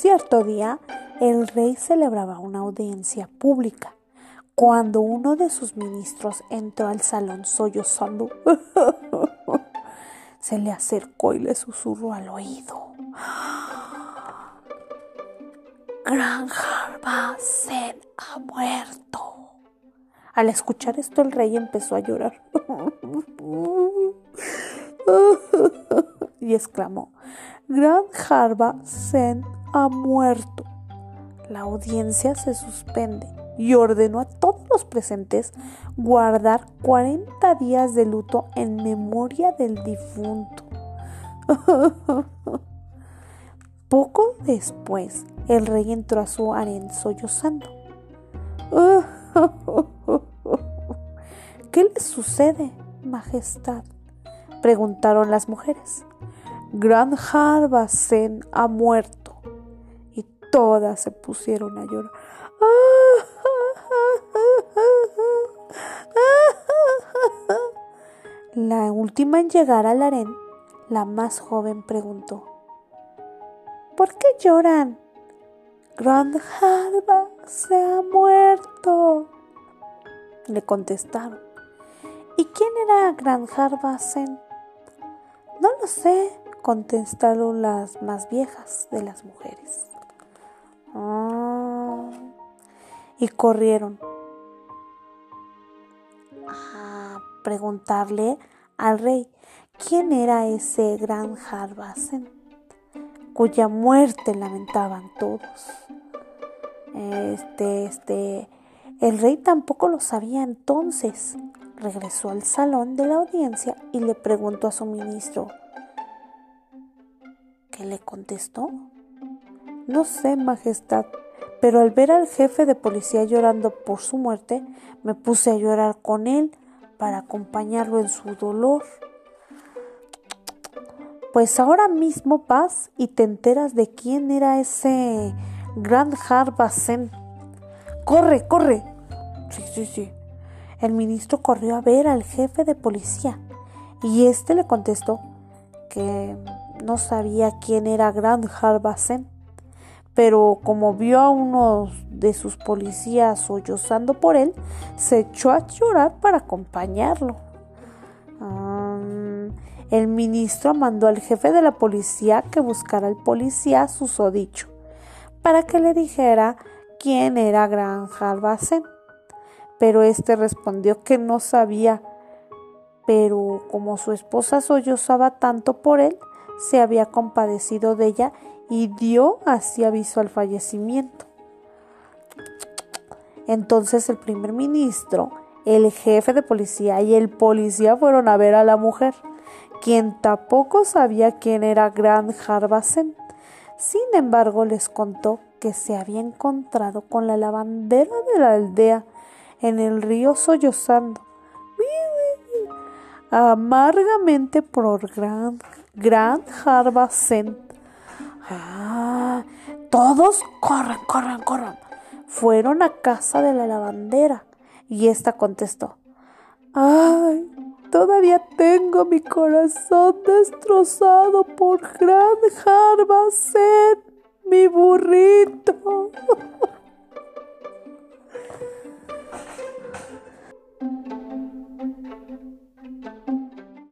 Cierto día, el rey celebraba una audiencia pública cuando uno de sus ministros entró al salón sollozando. Se le acercó y le susurró al oído. Gran Harbasen ha muerto. Al escuchar esto el rey empezó a llorar y exclamó, Gran Harbasen ha muerto. La audiencia se suspende y ordenó a todos los presentes guardar 40 días de luto en memoria del difunto. Poco después, el rey entró a su harén sollozando. ¿Qué le sucede, Majestad? preguntaron las mujeres. Gran Harbasen ha muerto. Todas se pusieron a llorar. La última en llegar al harén, la más joven preguntó, ¿Por qué lloran? Grand Harba se ha muerto. Le contestaron. ¿Y quién era Grand Harbasen? No lo sé, contestaron las más viejas de las mujeres. Y corrieron a preguntarle al rey quién era ese gran Harbasen cuya muerte lamentaban todos. Este, este, el rey tampoco lo sabía entonces. Regresó al salón de la audiencia y le preguntó a su ministro. ¿Qué le contestó? No sé, Majestad, pero al ver al jefe de policía llorando por su muerte, me puse a llorar con él para acompañarlo en su dolor. Pues ahora mismo vas y te enteras de quién era ese gran Harbasen. ¡Corre, corre! Sí, sí, sí. El ministro corrió a ver al jefe de policía y este le contestó que no sabía quién era Gran Harbasen, pero como vio a uno de sus policías sollozando por él, se echó a llorar para acompañarlo. El ministro mandó al jefe de la policía que buscara al policía susodicho para que le dijera quién era Gran Harbasen. Pero éste respondió que no sabía, pero como su esposa sollozaba tanto por él, se había compadecido de ella y dio así aviso al fallecimiento. Entonces el primer ministro, el jefe de policía y el policía fueron a ver a la mujer quien tampoco sabía quién era Gran Harbasen. Sin embargo, les contó que se había encontrado con la lavandera de la aldea en el río sollozando amargamente por Gran, gran Harbasen. Ah, todos corran, corran, corran. Fueron a casa de la lavandera y ésta contestó, ay, Todavía tengo mi corazón destrozado por Gran Harbasen, mi burrito.